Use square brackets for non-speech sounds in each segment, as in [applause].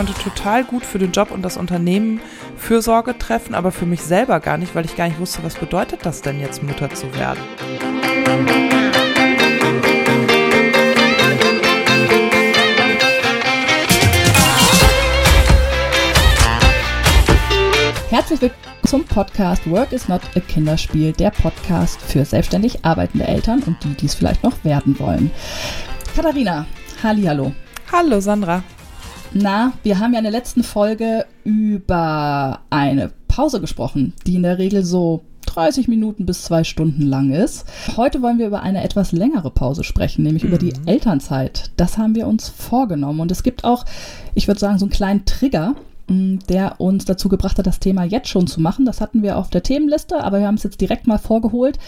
konnte total gut für den Job und das Unternehmen Fürsorge treffen, aber für mich selber gar nicht, weil ich gar nicht wusste, was bedeutet das denn jetzt, Mutter zu werden. Herzlich willkommen zum Podcast Work is not a Kinderspiel, der Podcast für selbstständig arbeitende Eltern und die, die es vielleicht noch werden wollen. Katharina, hallo. Hallo Sandra. Na, wir haben ja in der letzten Folge über eine Pause gesprochen, die in der Regel so 30 Minuten bis zwei Stunden lang ist. Heute wollen wir über eine etwas längere Pause sprechen, nämlich mhm. über die mhm. Elternzeit. Das haben wir uns vorgenommen. Und es gibt auch, ich würde sagen, so einen kleinen Trigger, der uns dazu gebracht hat, das Thema jetzt schon zu machen. Das hatten wir auf der Themenliste, aber wir haben es jetzt direkt mal vorgeholt,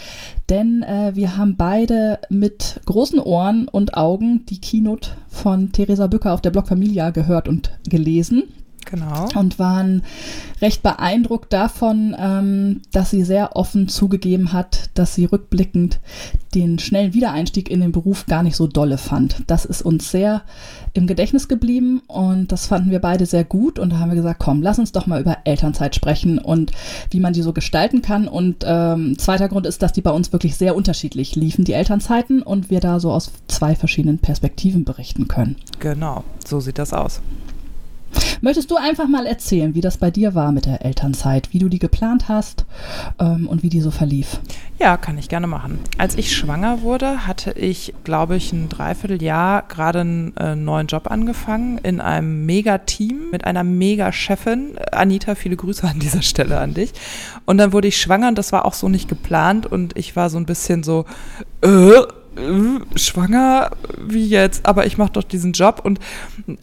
denn äh, wir haben beide mit großen Ohren und Augen die Keynote von Theresa Bücker auf der Blog Familia gehört und gelesen. Genau. Und waren recht beeindruckt davon, ähm, dass sie sehr offen zugegeben hat, dass sie rückblickend den schnellen Wiedereinstieg in den Beruf gar nicht so dolle fand. Das ist uns sehr im Gedächtnis geblieben und das fanden wir beide sehr gut und da haben wir gesagt, komm, lass uns doch mal über Elternzeit sprechen und wie man die so gestalten kann. Und ähm, zweiter Grund ist, dass die bei uns wirklich sehr unterschiedlich liefen, die Elternzeiten, und wir da so aus zwei verschiedenen Perspektiven berichten können. Genau, so sieht das aus. Möchtest du einfach mal erzählen, wie das bei dir war mit der Elternzeit, wie du die geplant hast ähm, und wie die so verlief? Ja, kann ich gerne machen. Als ich schwanger wurde, hatte ich, glaube ich, ein Dreivierteljahr gerade einen äh, neuen Job angefangen in einem Mega-Team mit einer Mega-Chefin. Anita, viele Grüße an dieser Stelle an dich. Und dann wurde ich schwanger und das war auch so nicht geplant und ich war so ein bisschen so, äh, äh, schwanger, wie jetzt, aber ich mache doch diesen Job. Und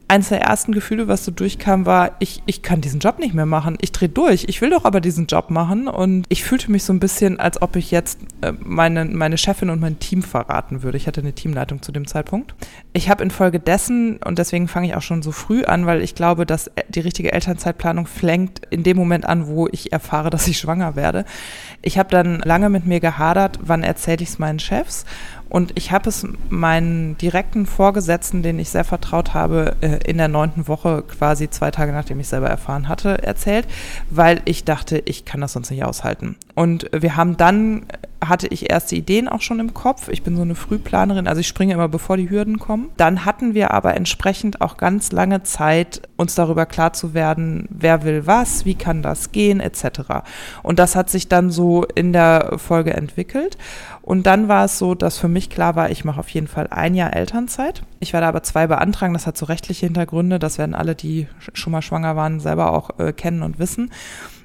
eines der ersten Gefühle, was so durchkam, war, ich, ich kann diesen Job nicht mehr machen. Ich drehe durch. Ich will doch aber diesen Job machen. Und ich fühlte mich so ein bisschen, als ob ich jetzt äh, meine, meine Chefin und mein Team verraten würde. Ich hatte eine Teamleitung zu dem Zeitpunkt. Ich habe infolgedessen, und deswegen fange ich auch schon so früh an, weil ich glaube, dass die richtige Elternzeitplanung flankt in dem Moment an, wo ich erfahre, dass ich schwanger werde. Ich habe dann lange mit mir gehadert, wann erzähle ich es meinen Chefs. Und ich habe es meinen direkten Vorgesetzten, den ich sehr vertraut habe, äh, in der neunten Woche, quasi zwei Tage nachdem ich selber erfahren hatte, erzählt, weil ich dachte, ich kann das sonst nicht aushalten. Und wir haben dann hatte ich erste Ideen auch schon im Kopf. Ich bin so eine Frühplanerin, also ich springe immer bevor die Hürden kommen. Dann hatten wir aber entsprechend auch ganz lange Zeit, uns darüber klar zu werden, wer will was, wie kann das gehen, etc. Und das hat sich dann so in der Folge entwickelt. Und dann war es so, dass für mich klar war, ich mache auf jeden Fall ein Jahr Elternzeit. Ich werde aber zwei beantragen, das hat so rechtliche Hintergründe, das werden alle, die schon mal schwanger waren, selber auch äh, kennen und wissen.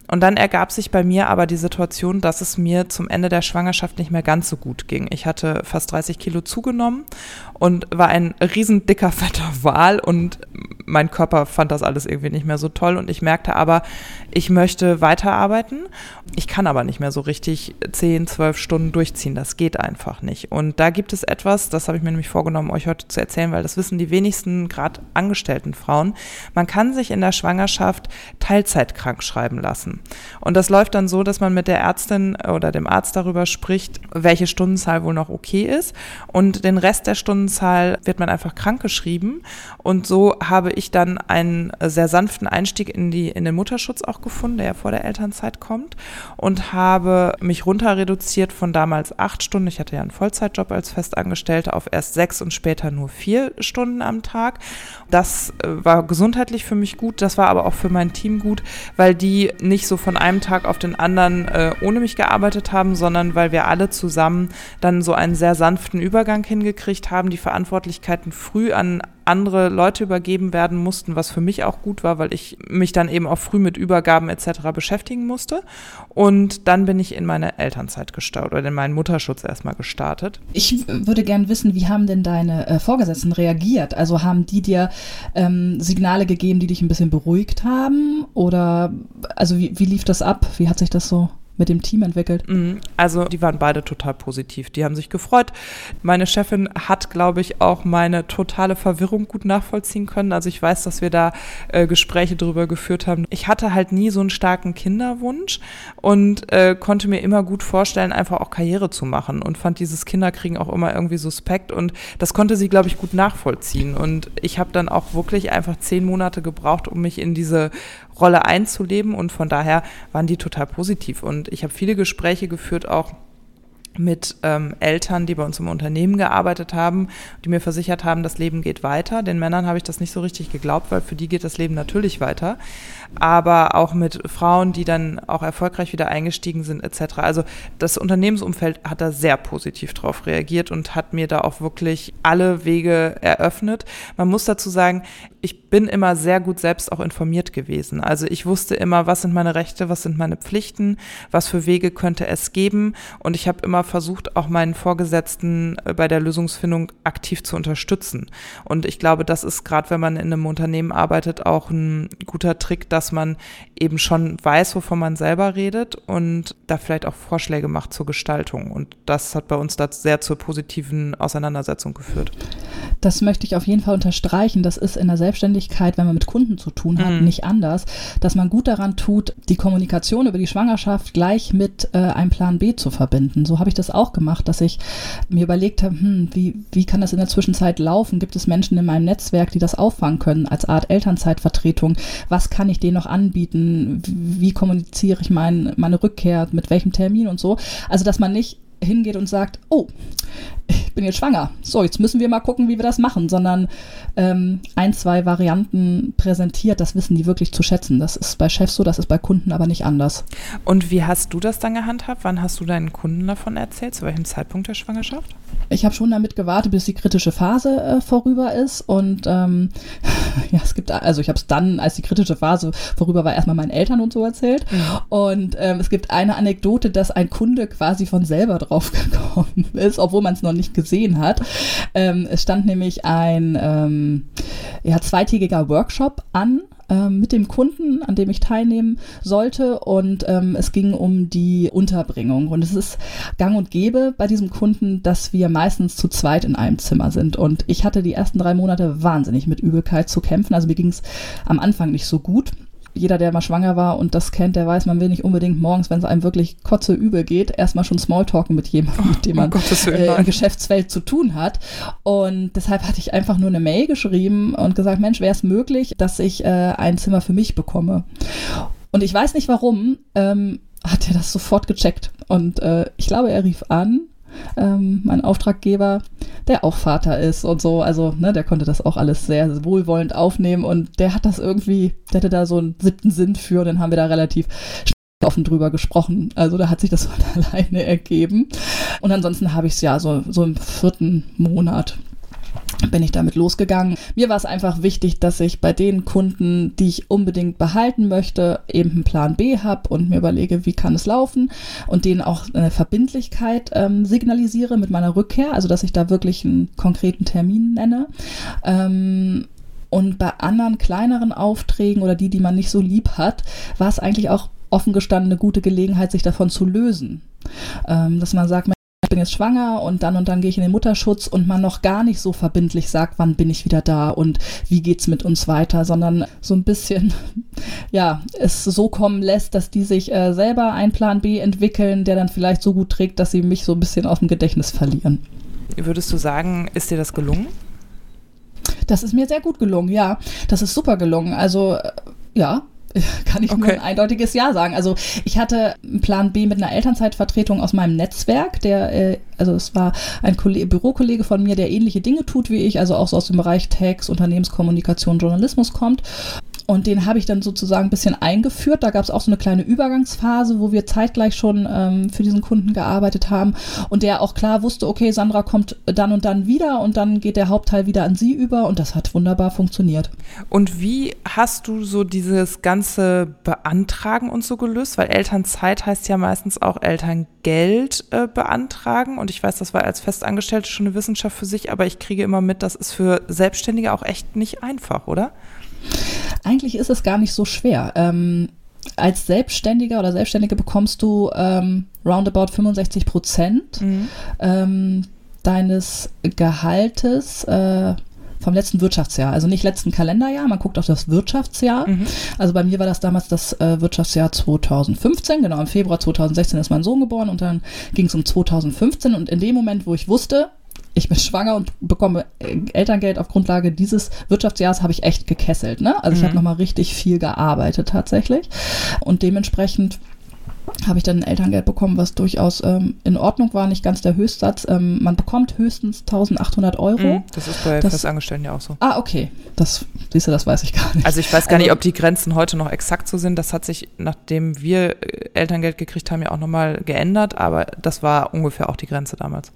Und dann ergab sich bei mir aber die Situation, dass es mir zum Ende der Schwangerschaft nicht mehr ganz so gut ging. Ich hatte fast 30 Kilo zugenommen und war ein riesen dicker, fetter Wal und mein Körper fand das alles irgendwie nicht mehr so toll und ich merkte aber, ich möchte weiterarbeiten. Ich kann aber nicht mehr so richtig 10, 12 Stunden durchziehen. Das geht einfach nicht. Und da gibt es etwas, das habe ich mir nämlich vorgenommen, euch heute zu erzählen, weil das wissen die wenigsten, gerade angestellten Frauen. Man kann sich in der Schwangerschaft Teilzeit krank schreiben lassen. Und das läuft dann so, dass man mit der Ärztin oder dem Arzt darüber spricht, welche Stundenzahl wohl noch okay ist. Und den Rest der Stundenzahl wird man einfach krankgeschrieben. Und so habe ich dann einen sehr sanften Einstieg in, die, in den Mutterschutz auch gefunden, der ja vor der Elternzeit kommt. Und habe mich runter reduziert von damals acht Stunden. Ich hatte ja einen Vollzeitjob als Festangestellte auf erst sechs und später nur vier Stunden am Tag. Das äh, war gesundheitlich für mich gut. Das war aber auch für mein Team gut, weil die nicht nicht so von einem Tag auf den anderen äh, ohne mich gearbeitet haben, sondern weil wir alle zusammen dann so einen sehr sanften Übergang hingekriegt haben, die Verantwortlichkeiten früh an andere Leute übergeben werden mussten, was für mich auch gut war, weil ich mich dann eben auch früh mit Übergaben etc. beschäftigen musste. Und dann bin ich in meine Elternzeit gestartet oder in meinen Mutterschutz erstmal gestartet. Ich würde gern wissen, wie haben denn deine äh, Vorgesetzten reagiert? Also haben die dir ähm, Signale gegeben, die dich ein bisschen beruhigt haben? Oder also wie, wie lief das ab? Wie hat sich das so mit dem Team entwickelt? Mhm. Also die waren beide total positiv. Die haben sich gefreut. Meine Chefin hat, glaube ich, auch meine totale Verwirrung gut nachvollziehen können. Also ich weiß, dass wir da äh, Gespräche darüber geführt haben. Ich hatte halt nie so einen starken Kinderwunsch und äh, konnte mir immer gut vorstellen, einfach auch Karriere zu machen und fand dieses Kinderkriegen auch immer irgendwie suspekt und das konnte sie, glaube ich, gut nachvollziehen. Und ich habe dann auch wirklich einfach zehn Monate gebraucht, um mich in diese Rolle einzuleben und von daher waren die total positiv. Und ich habe viele Gespräche geführt, auch mit ähm, Eltern, die bei uns im Unternehmen gearbeitet haben, die mir versichert haben, das Leben geht weiter. Den Männern habe ich das nicht so richtig geglaubt, weil für die geht das Leben natürlich weiter aber auch mit Frauen, die dann auch erfolgreich wieder eingestiegen sind etc. Also das Unternehmensumfeld hat da sehr positiv drauf reagiert und hat mir da auch wirklich alle Wege eröffnet. Man muss dazu sagen, ich bin immer sehr gut selbst auch informiert gewesen. Also ich wusste immer, was sind meine Rechte, was sind meine Pflichten, was für Wege könnte es geben und ich habe immer versucht, auch meinen Vorgesetzten äh, bei der Lösungsfindung aktiv zu unterstützen. Und ich glaube, das ist gerade, wenn man in einem Unternehmen arbeitet, auch ein guter Trick, dass man eben schon weiß, wovon man selber redet und da vielleicht auch Vorschläge macht zur Gestaltung. Und das hat bei uns da sehr zur positiven Auseinandersetzung geführt. Das möchte ich auf jeden Fall unterstreichen. Das ist in der Selbstständigkeit, wenn man mit Kunden zu tun hat, mhm. nicht anders, dass man gut daran tut, die Kommunikation über die Schwangerschaft gleich mit äh, einem Plan B zu verbinden. So habe ich das auch gemacht, dass ich mir überlegt habe, hm, wie, wie kann das in der Zwischenzeit laufen? Gibt es Menschen in meinem Netzwerk, die das auffangen können als Art Elternzeitvertretung? Was kann ich denen noch anbieten? Wie kommuniziere ich mein, meine Rückkehr? Mit welchem Termin und so? Also, dass man nicht hingeht und sagt, oh, ich bin jetzt schwanger. So, jetzt müssen wir mal gucken, wie wir das machen, sondern ähm, ein, zwei Varianten präsentiert, das wissen die wirklich zu schätzen. Das ist bei Chefs so, das ist bei Kunden aber nicht anders. Und wie hast du das dann gehandhabt? Wann hast du deinen Kunden davon erzählt? Zu welchem Zeitpunkt der Schwangerschaft? Ich habe schon damit gewartet, bis die kritische Phase äh, vorüber ist. Und ähm, [laughs] ja, es gibt, also ich habe es dann, als die kritische Phase vorüber war, erstmal meinen Eltern und so erzählt. Mhm. Und ähm, es gibt eine Anekdote, dass ein Kunde quasi von selber drauf [laughs] gekommen ist, obwohl man es noch nicht gesehen hat. Ähm, es stand nämlich ein ähm, ja, zweitägiger Workshop an ähm, mit dem Kunden, an dem ich teilnehmen sollte. Und ähm, es ging um die Unterbringung. Und es ist gang und gäbe bei diesem Kunden, dass wir meistens zu zweit in einem Zimmer sind. Und ich hatte die ersten drei Monate wahnsinnig mit Übelkeit zu kämpfen. Also mir ging es am Anfang nicht so gut jeder, der mal schwanger war und das kennt, der weiß, man will nicht unbedingt morgens, wenn es einem wirklich kotze übel geht, erstmal schon Smalltalken mit jemandem, mit dem man oh, äh, in Geschäftswelt zu tun hat. Und deshalb hatte ich einfach nur eine Mail geschrieben und gesagt, Mensch, wäre es möglich, dass ich äh, ein Zimmer für mich bekomme? Und ich weiß nicht warum, ähm, hat er das sofort gecheckt. Und äh, ich glaube, er rief an ähm, mein Auftraggeber, der auch Vater ist und so. Also, ne, der konnte das auch alles sehr wohlwollend aufnehmen und der hat das irgendwie, der hatte da so einen siebten Sinn für und dann haben wir da relativ offen drüber gesprochen. Also da hat sich das [laughs] von alleine ergeben. Und ansonsten habe ich es ja so, so im vierten Monat bin ich damit losgegangen. Mir war es einfach wichtig, dass ich bei den Kunden, die ich unbedingt behalten möchte, eben einen Plan B habe und mir überlege, wie kann es laufen und denen auch eine Verbindlichkeit ähm, signalisiere mit meiner Rückkehr, also dass ich da wirklich einen konkreten Termin nenne. Ähm, und bei anderen kleineren Aufträgen oder die, die man nicht so lieb hat, war es eigentlich auch offen gestanden eine gute Gelegenheit, sich davon zu lösen. Ähm, dass man sagt, ich bin jetzt schwanger und dann und dann gehe ich in den Mutterschutz und man noch gar nicht so verbindlich sagt, wann bin ich wieder da und wie geht's mit uns weiter, sondern so ein bisschen, [laughs] ja, es so kommen lässt, dass die sich äh, selber einen Plan B entwickeln, der dann vielleicht so gut trägt, dass sie mich so ein bisschen aus dem Gedächtnis verlieren. Würdest du sagen, ist dir das gelungen? Das ist mir sehr gut gelungen, ja. Das ist super gelungen. Also, äh, ja, [laughs] kann ich okay. nur ein eindeutiges Ja sagen. Also ich hatte einen Plan B mit einer Elternzeitvertretung aus meinem Netzwerk, der, äh, also es war ein Kollege, Bürokollege von mir, der ähnliche Dinge tut wie ich, also auch so aus dem Bereich Tags, Unternehmenskommunikation, Journalismus kommt. Und den habe ich dann sozusagen ein bisschen eingeführt. Da gab es auch so eine kleine Übergangsphase, wo wir zeitgleich schon ähm, für diesen Kunden gearbeitet haben. Und der auch klar wusste, okay, Sandra kommt dann und dann wieder und dann geht der Hauptteil wieder an sie über. Und das hat wunderbar funktioniert. Und wie hast du so dieses ganze Beantragen und so gelöst? Weil Elternzeit heißt ja meistens auch Elterngeld äh, beantragen. Und ich weiß, das war als Festangestellte schon eine Wissenschaft für sich, aber ich kriege immer mit, das ist für Selbstständige auch echt nicht einfach, oder? Eigentlich ist es gar nicht so schwer. Ähm, als Selbstständiger oder Selbstständige bekommst du ähm, roundabout 65 Prozent Mhm. ähm, deines Gehaltes äh, vom letzten Wirtschaftsjahr. Also nicht letzten Kalenderjahr, man guckt auf das Wirtschaftsjahr. Mhm. Also bei mir war das damals das äh, Wirtschaftsjahr 2015, genau im Februar 2016 ist mein Sohn geboren und dann ging es um 2015 und in dem Moment, wo ich wusste, ich bin schwanger und bekomme äh, Elterngeld auf Grundlage dieses Wirtschaftsjahres, habe ich echt gekesselt. Ne? Also ich Mhm. habe nochmal richtig viel gearbeitet tatsächlich und dementsprechend habe ich dann ein Elterngeld bekommen, was durchaus ähm, in Ordnung war, nicht ganz der Höchstsatz. Ähm, man bekommt höchstens 1800 Euro. Mhm. Das ist bei Das- Festangestellten ja auch so. Ah, okay. Das, siehst du, das weiß ich gar nicht. Also ich weiß gar nicht, Also- ob die Grenzen heute noch exakt so sind. Das hat sich, nachdem wir äh, Elterngeld gekriegt haben, ja auch nochmal geändert, aber das war ungefähr auch die Grenze damals.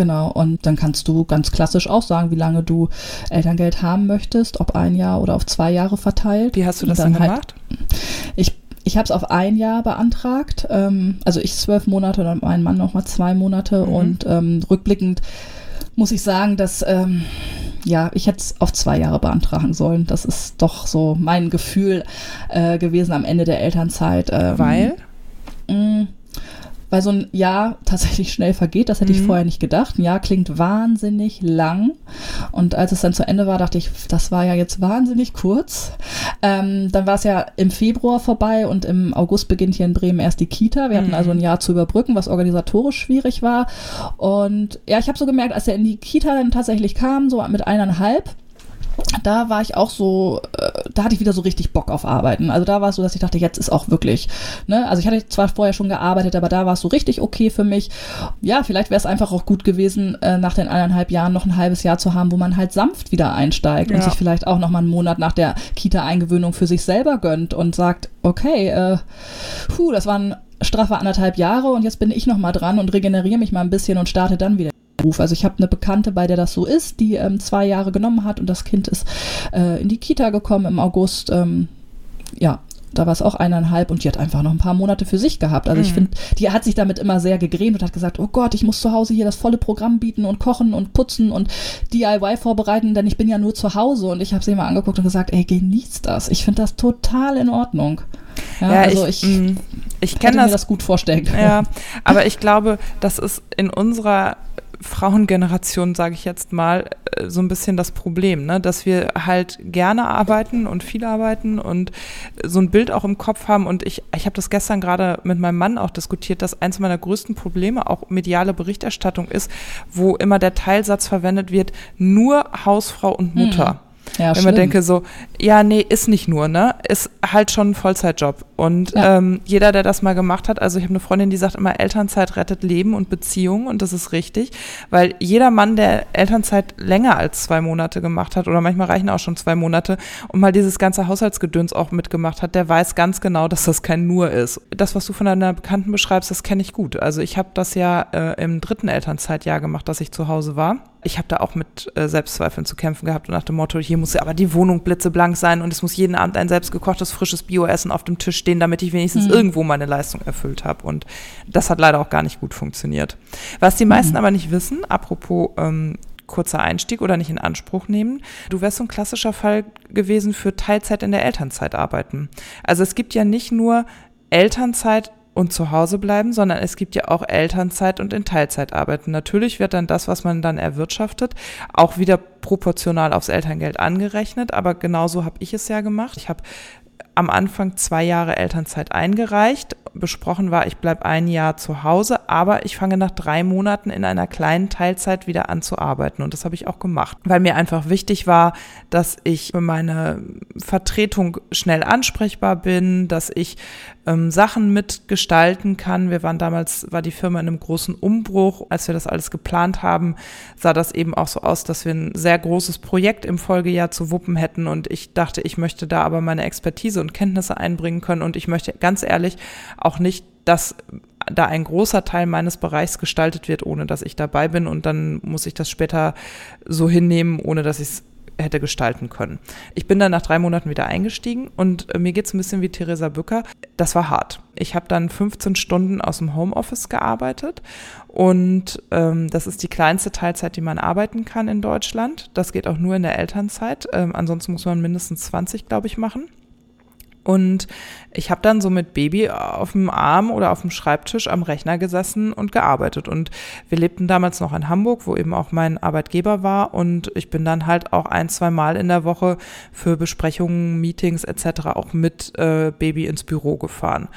Genau, und dann kannst du ganz klassisch auch sagen, wie lange du Elterngeld haben möchtest, ob ein Jahr oder auf zwei Jahre verteilt. Wie hast du das dann denn halt- gemacht? Ich, ich habe es auf ein Jahr beantragt, ähm, also ich zwölf Monate und mein Mann nochmal zwei Monate Mhm. und ähm, rückblickend muss ich sagen, dass ähm, ja, ich hätte es auf zwei Jahre beantragen sollen. Das ist doch so mein Gefühl äh, gewesen am Ende der Elternzeit. Ähm, Weil? mh, weil so ein Jahr tatsächlich schnell vergeht, das hätte ich Mhm. vorher nicht gedacht. Ein Jahr klingt wahnsinnig lang. Und als es dann zu Ende war, dachte ich, das war ja jetzt wahnsinnig kurz. Ähm, dann war es ja im Februar vorbei und im August beginnt hier in Bremen erst die Kita. Wir hatten Mhm. also ein Jahr zu überbrücken, was organisatorisch schwierig war. Und ja, ich habe so gemerkt, als er in die Kita dann tatsächlich kam, so mit eineinhalb, da war ich auch so, äh, da hatte ich wieder so richtig Bock auf Arbeiten. Also da war es so, dass ich dachte, jetzt ist auch wirklich, ne? Also ich hatte zwar vorher schon gearbeitet, aber da war es so richtig okay für mich. Ja, vielleicht wäre es einfach auch gut gewesen, äh, nach den eineinhalb Jahren noch ein halbes Jahr zu haben, wo man halt sanft wieder einsteigt und Ja. sich vielleicht auch noch mal einen Monat nach der Kita-Eingewöhnung für sich selber gönnt und sagt, okay, äh, puh, das waren straffe anderthalb Jahre und jetzt bin ich noch mal dran und regeneriere mich mal ein bisschen und starte dann wieder. Beruf. Also ich habe eine Bekannte, bei der das so ist, die ähm, zwei Jahre genommen hat und das Kind ist äh, in die Kita gekommen im August. Ähm, ja, da war es auch eineinhalb und die hat einfach noch ein paar Monate für sich gehabt. Also ich Mhm. finde, die hat sich damit immer sehr gegrämt und hat gesagt, oh Gott, ich muss zu Hause hier das volle Programm bieten und kochen und putzen und DIY vorbereiten, denn ich bin ja nur zu Hause. Und ich habe sie immer angeguckt und gesagt, ey, genießt das. Ich finde das total in Ordnung. Ja, Ja, also ich, ich, mh, ich kenne mir das gut vorstellen können. Ja, aber ich glaube, das ist in unserer Frauengeneration, sage ich jetzt mal, äh, so ein bisschen das Problem, ne? dass wir halt gerne arbeiten und viel arbeiten und so ein Bild auch im Kopf haben. Und ich, ich habe das gestern gerade mit meinem Mann auch diskutiert, dass eins meiner größten Probleme auch mediale Berichterstattung ist, wo immer der Teilsatz verwendet wird, nur Hausfrau und Mutter. Ja, Wenn man denke so, ja, nee, ist nicht nur, ne? Ist halt schon ein Vollzeitjob. Und Ja. ähm, jeder, der das mal gemacht hat, also ich habe eine Freundin, die sagt immer, Elternzeit rettet Leben und Beziehungen und das ist richtig, weil jeder Mann, der Elternzeit länger als zwei Monate gemacht hat oder manchmal reichen auch schon zwei Monate und mal dieses ganze Haushaltsgedöns auch mitgemacht hat, der weiß ganz genau, dass das kein Nur ist. Das, was du von deiner Bekannten beschreibst, das kenne ich gut. Also ich habe das ja äh, im dritten Elternzeitjahr gemacht, dass ich zu Hause war. Ich habe da auch mit äh, Selbstzweifeln zu kämpfen gehabt und nach dem Motto, hier muss ja aber die Wohnung blitzeblank sein und es muss jeden Abend ein selbstgekochtes, frisches Bioessen auf dem Tisch stehen, damit ich wenigstens Mhm. irgendwo meine Leistung erfüllt habe. Und das hat leider auch gar nicht gut funktioniert. Was die meisten Mhm. aber nicht wissen, apropos ähm, kurzer Einstieg oder nicht in Anspruch nehmen. Du wärst so ein klassischer Fall gewesen für Teilzeit in der Elternzeit arbeiten. Also es gibt ja nicht nur Elternzeit und zu Hause bleiben, sondern es gibt ja auch Elternzeit und in Teilzeit arbeiten. Natürlich wird dann das, was man dann erwirtschaftet, auch wieder proportional aufs Elterngeld angerechnet, aber genauso habe ich es ja gemacht. Ich habe am Anfang zwei Jahre Elternzeit eingereicht. Besprochen war, ich bleibe ein Jahr zu Hause, aber ich fange nach drei Monaten in einer kleinen Teilzeit wieder an zu arbeiten. Und das habe ich auch gemacht, weil mir einfach wichtig war, dass ich für meine Vertretung schnell ansprechbar bin, dass ich ähm, Sachen mitgestalten kann. Wir waren damals, war die Firma in einem großen Umbruch. Als wir das alles geplant haben, sah das eben auch so aus, dass wir ein sehr großes Projekt im Folgejahr zu wuppen hätten. Und ich dachte, ich möchte da aber meine Expertise und Kenntnisse einbringen können. Und ich möchte ganz ehrlich auch nicht, dass da ein großer Teil meines Bereichs gestaltet wird, ohne dass ich dabei bin. Und dann muss ich das später so hinnehmen, ohne dass ich es hätte gestalten können. Ich bin dann nach drei Monaten wieder eingestiegen und äh, mir geht's ein bisschen wie Theresa Bücker. Das war hart. Ich habe dann 15 Stunden aus dem Homeoffice gearbeitet und ähm, das ist die kleinste Teilzeit, die man arbeiten kann in Deutschland. Das geht auch nur in der Elternzeit. Ähm, ansonsten muss man mindestens 20, glaube ich, machen. Und ich habe dann so mit Baby auf dem Arm oder auf dem Schreibtisch am Rechner gesessen und gearbeitet. Und wir lebten damals noch in Hamburg, wo eben auch mein Arbeitgeber war. Und ich bin dann halt auch ein, zwei Mal in der Woche für Besprechungen, Meetings etc. auch mit äh, Baby ins Büro gefahren.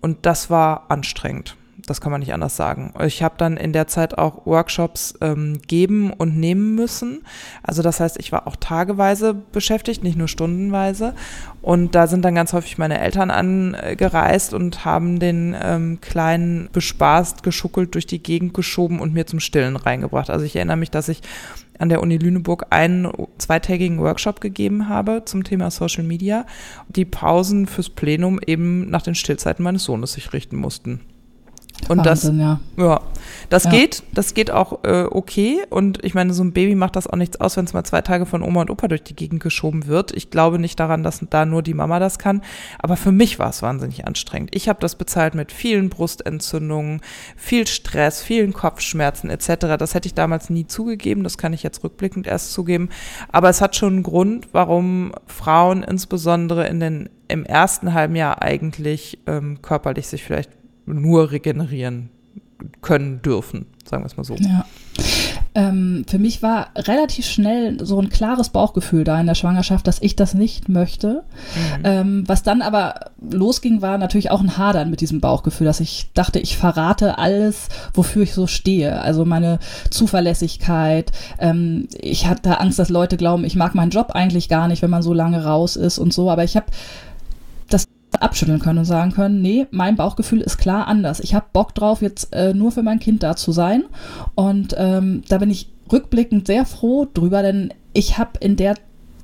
Und das war anstrengend. Das kann man nicht anders sagen. Ich habe dann in der Zeit auch Workshops ähm, geben und nehmen müssen. Also das heißt, ich war auch tageweise beschäftigt, nicht nur stundenweise. Und da sind dann ganz häufig meine Eltern angereist und haben den ähm, Kleinen bespaßt, geschuckelt, durch die Gegend geschoben und mir zum Stillen reingebracht. Also ich erinnere mich, dass ich an der Uni Lüneburg einen zweitägigen Workshop gegeben habe zum Thema Social Media, die Pausen fürs Plenum eben nach den Stillzeiten meines Sohnes sich richten mussten. Und Wahnsinn, das, ja. ja, das ja. geht, das geht auch äh, okay. Und ich meine, so ein Baby macht das auch nichts aus, wenn es mal zwei Tage von Oma und Opa durch die Gegend geschoben wird. Ich glaube nicht daran, dass da nur die Mama das kann. Aber für mich war es wahnsinnig anstrengend. Ich habe das bezahlt mit vielen Brustentzündungen, viel Stress, vielen Kopfschmerzen etc. Das hätte ich damals nie zugegeben. Das kann ich jetzt rückblickend erst zugeben. Aber es hat schon einen Grund, warum Frauen insbesondere in den im ersten halben Jahr eigentlich ähm, körperlich sich vielleicht nur regenerieren können dürfen, sagen wir es mal so. Ja. Ähm, für mich war relativ schnell so ein klares Bauchgefühl da in der Schwangerschaft, dass ich das nicht möchte. Mhm. Ähm, was dann aber losging, war natürlich auch ein Hadern mit diesem Bauchgefühl, dass ich dachte, ich verrate alles, wofür ich so stehe. Also meine Zuverlässigkeit. Ähm, ich hatte Angst, dass Leute glauben, ich mag meinen Job eigentlich gar nicht, wenn man so lange raus ist und so. Aber ich habe abschütteln können und sagen können, nee, mein Bauchgefühl ist klar anders. Ich habe Bock drauf, jetzt äh, nur für mein Kind da zu sein. Und ähm, da bin ich rückblickend sehr froh drüber, denn ich habe in der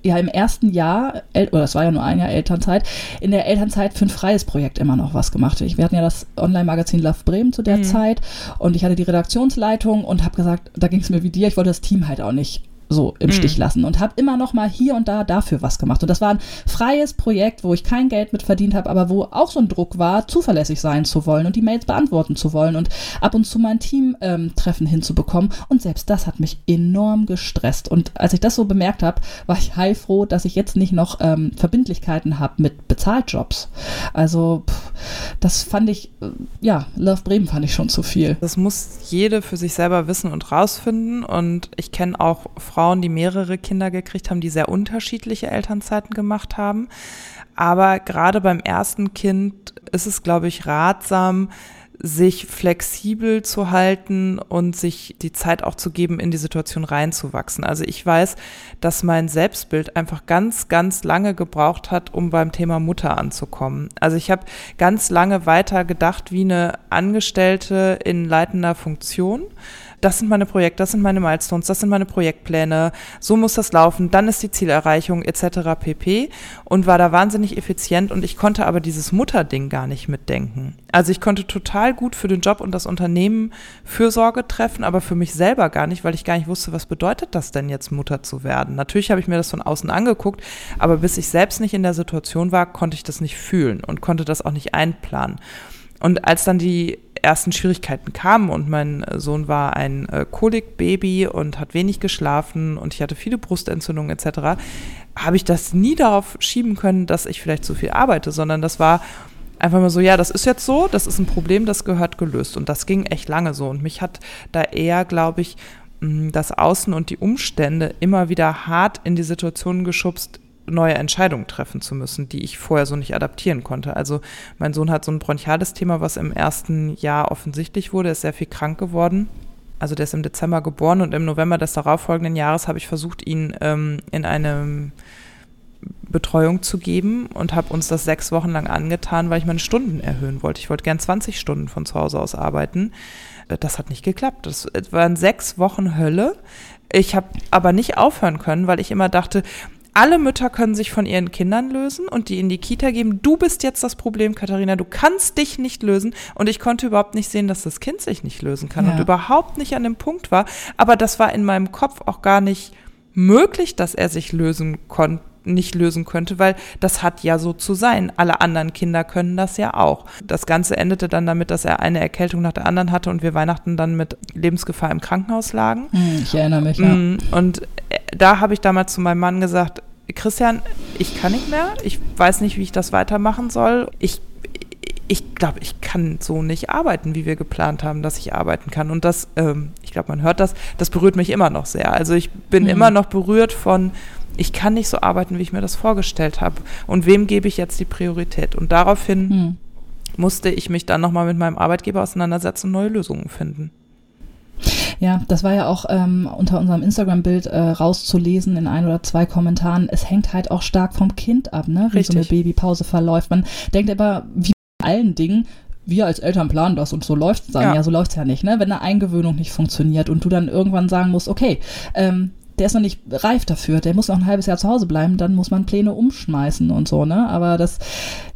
ja im ersten Jahr, oder es war ja nur ein Jahr Elternzeit, in der Elternzeit für ein freies Projekt immer noch was gemacht. Wir hatten ja das Online-Magazin Love Bremen zu der mhm. Zeit und ich hatte die Redaktionsleitung und habe gesagt, da ging es mir wie dir, ich wollte das Team halt auch nicht so im mhm. Stich lassen und habe immer noch mal hier und da dafür was gemacht. Und das war ein freies Projekt, wo ich kein Geld mit verdient habe, aber wo auch so ein Druck war, zuverlässig sein zu wollen und die Mails beantworten zu wollen und ab und zu mein Team-Treffen ähm, hinzubekommen. Und selbst das hat mich enorm gestresst. Und als ich das so bemerkt habe, war ich heilfroh, dass ich jetzt nicht noch ähm, Verbindlichkeiten habe mit Bezahljobs. Also pff, das fand ich, äh, ja, Love Bremen fand ich schon zu viel. Das muss jede für sich selber wissen und rausfinden. Und ich kenne auch Frauen, die mehrere Kinder gekriegt haben, die sehr unterschiedliche Elternzeiten gemacht haben. Aber gerade beim ersten Kind ist es, glaube ich, ratsam, sich flexibel zu halten und sich die Zeit auch zu geben, in die Situation reinzuwachsen. Also ich weiß, dass mein Selbstbild einfach ganz, ganz lange gebraucht hat, um beim Thema Mutter anzukommen. Also ich habe ganz lange weiter gedacht wie eine Angestellte in leitender Funktion das sind meine Projekte, das sind meine Milestones, das sind meine Projektpläne, so muss das laufen, dann ist die Zielerreichung etc. pp. Und war da wahnsinnig effizient und ich konnte aber dieses Mutterding gar nicht mitdenken. Also ich konnte total gut für den Job und das Unternehmen Fürsorge treffen, aber für mich selber gar nicht, weil ich gar nicht wusste, was bedeutet das denn jetzt Mutter zu werden. Natürlich habe ich mir das von außen angeguckt, aber bis ich selbst nicht in der Situation war, konnte ich das nicht fühlen und konnte das auch nicht einplanen. Und als dann die ersten Schwierigkeiten kamen und mein Sohn war ein äh, Kolikbaby und hat wenig geschlafen und ich hatte viele Brustentzündungen etc., habe ich das nie darauf schieben können, dass ich vielleicht zu viel arbeite, sondern das war einfach mal so, ja, das ist jetzt so, das ist ein Problem, das gehört gelöst und das ging echt lange so und mich hat da eher, glaube ich, das Außen und die Umstände immer wieder hart in die Situation geschubst, neue Entscheidungen treffen zu müssen, die ich vorher so nicht adaptieren konnte. Also mein Sohn hat so ein bronchiales Thema, was im ersten Jahr offensichtlich wurde. Er ist sehr viel krank geworden. Also der ist im Dezember geboren und im November des darauffolgenden Jahres habe ich versucht, ihn ähm, in eine Betreuung zu geben und habe uns das sechs Wochen lang angetan, weil ich meine Stunden erhöhen wollte. Ich wollte gern 20 Stunden von zu Hause aus arbeiten. Äh, das hat nicht geklappt. Das waren sechs Wochen Hölle. Ich habe aber nicht aufhören können, weil ich immer dachte, alle Mütter können sich von ihren Kindern lösen und die in die Kita geben. Du bist jetzt das Problem, Katharina. Du kannst dich nicht lösen. Und ich konnte überhaupt nicht sehen, dass das Kind sich nicht lösen kann ja. und überhaupt nicht an dem Punkt war. Aber das war in meinem Kopf auch gar nicht möglich, dass er sich lösen konnte nicht lösen könnte, weil das hat ja so zu sein. Alle anderen Kinder können das ja auch. Das Ganze endete dann damit, dass er eine Erkältung nach der anderen hatte und wir Weihnachten dann mit Lebensgefahr im Krankenhaus lagen. Hm, ich erinnere mich, ja. Mm, und äh, da habe ich damals zu meinem Mann gesagt, Christian, ich kann nicht mehr. Ich weiß nicht, wie ich das weitermachen soll. Ich ich glaube, ich kann so nicht arbeiten, wie wir geplant haben, dass ich arbeiten kann. Und das, ähm, ich glaube, man hört das, das berührt mich immer noch sehr. Also ich bin mhm. immer noch berührt von, ich kann nicht so arbeiten, wie ich mir das vorgestellt habe. Und wem gebe ich jetzt die Priorität? Und daraufhin mhm. musste ich mich dann nochmal mit meinem Arbeitgeber auseinandersetzen und neue Lösungen finden. Ja, das war ja auch ähm, unter unserem Instagram-Bild äh, rauszulesen in ein oder zwei Kommentaren. Es hängt halt auch stark vom Kind ab, ne? wie Richtig. so eine Babypause verläuft. Man denkt aber, wie bei allen Dingen, wir als Eltern planen das und so läuft es dann. Ja, ja so läuft es ja nicht, ne? Wenn eine Eingewöhnung nicht funktioniert und du dann irgendwann sagen musst, okay, ähm, der ist noch nicht reif dafür, der muss noch ein halbes Jahr zu Hause bleiben, dann muss man Pläne umschmeißen und so, ne? Aber das,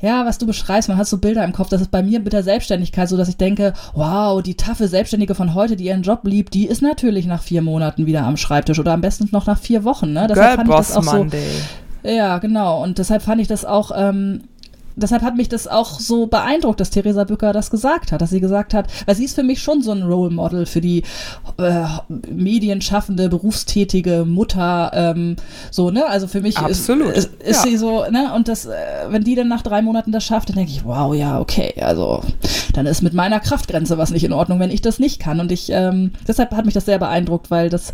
ja, was du beschreibst, man hat so Bilder im Kopf, das ist bei mir mit der Selbstständigkeit so, dass ich denke, wow, die taffe Selbstständige von heute, die ihren Job liebt, die ist natürlich nach vier Monaten wieder am Schreibtisch oder am besten noch nach vier Wochen, ne? Deshalb Girl fand Boss ich das auch Monday. so. Ja, genau. Und deshalb fand ich das auch ähm, deshalb hat mich das auch so beeindruckt, dass Theresa Bücker das gesagt hat, dass sie gesagt hat, weil sie ist für mich schon so ein Role Model für die äh, medienschaffende, berufstätige Mutter, ähm, so, ne? Also für mich Absolut. ist, ist, ist ja. sie so, ne? Und das, äh, wenn die dann nach drei Monaten das schafft, dann denke ich, wow, ja, okay, also dann ist mit meiner Kraftgrenze was nicht in Ordnung, wenn ich das nicht kann. Und ich, ähm, deshalb hat mich das sehr beeindruckt, weil das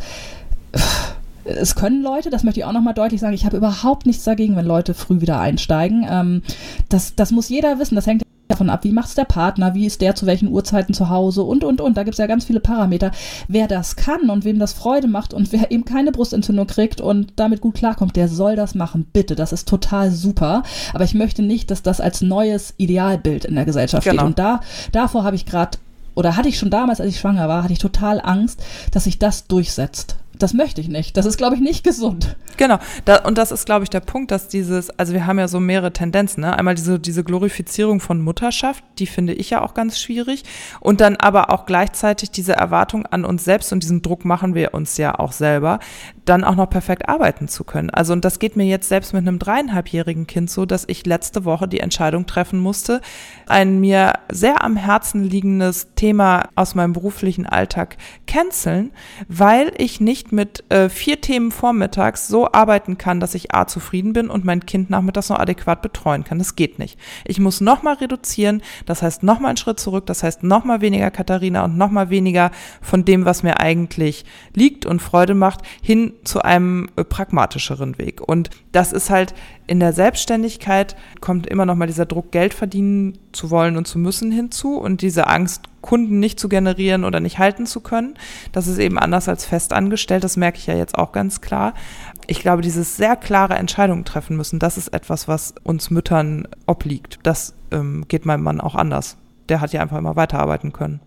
es können Leute, das möchte ich auch nochmal deutlich sagen, ich habe überhaupt nichts dagegen, wenn Leute früh wieder einsteigen. Ähm, das, das muss jeder wissen, das hängt davon ab, wie macht es der Partner, wie ist der zu welchen Uhrzeiten zu Hause und, und, und. Da gibt es ja ganz viele Parameter. Wer das kann und wem das Freude macht und wer eben keine Brustentzündung kriegt und damit gut klarkommt, der soll das machen, bitte. Das ist total super. Aber ich möchte nicht, dass das als neues Idealbild in der Gesellschaft genau. steht. Und da, davor habe ich gerade oder hatte ich schon damals, als ich schwanger war, hatte ich total Angst, dass sich das durchsetzt das möchte ich nicht. Das ist, glaube ich, nicht gesund. Genau. Da, und das ist, glaube ich, der Punkt, dass dieses, also wir haben ja so mehrere Tendenzen. Ne? Einmal diese, diese Glorifizierung von Mutterschaft, die finde ich ja auch ganz schwierig. Und dann aber auch gleichzeitig diese Erwartung an uns selbst und diesen Druck machen wir uns ja auch selber, dann auch noch perfekt arbeiten zu können. Also, und das geht mir jetzt selbst mit einem dreieinhalbjährigen Kind so, dass ich letzte Woche die Entscheidung treffen musste, ein mir sehr am Herzen liegendes Thema aus meinem beruflichen Alltag canceln, weil ich mit äh, vier Themen vormittags so arbeiten kann, dass ich A zufrieden bin und mein Kind nachmittags noch adäquat betreuen kann. Das geht nicht. Ich muss nochmal reduzieren, das heißt nochmal einen Schritt zurück, das heißt nochmal weniger Katharina und nochmal weniger von dem, was mir eigentlich liegt und Freude macht, hin zu einem äh, pragmatischeren Weg. Und das ist halt in der Selbstständigkeit kommt immer noch mal dieser Druck, Geld verdienen zu wollen und zu müssen hinzu und diese Angst, Kunden nicht zu generieren oder nicht halten zu können. Das ist eben anders als festangestellt. Das merke ich ja jetzt auch ganz klar. Ich glaube, dieses sehr klare Entscheidungen treffen müssen, das ist etwas, was uns Müttern obliegt. Das ähm, geht meinem Mann auch anders. Der hat ja einfach immer weiterarbeiten können.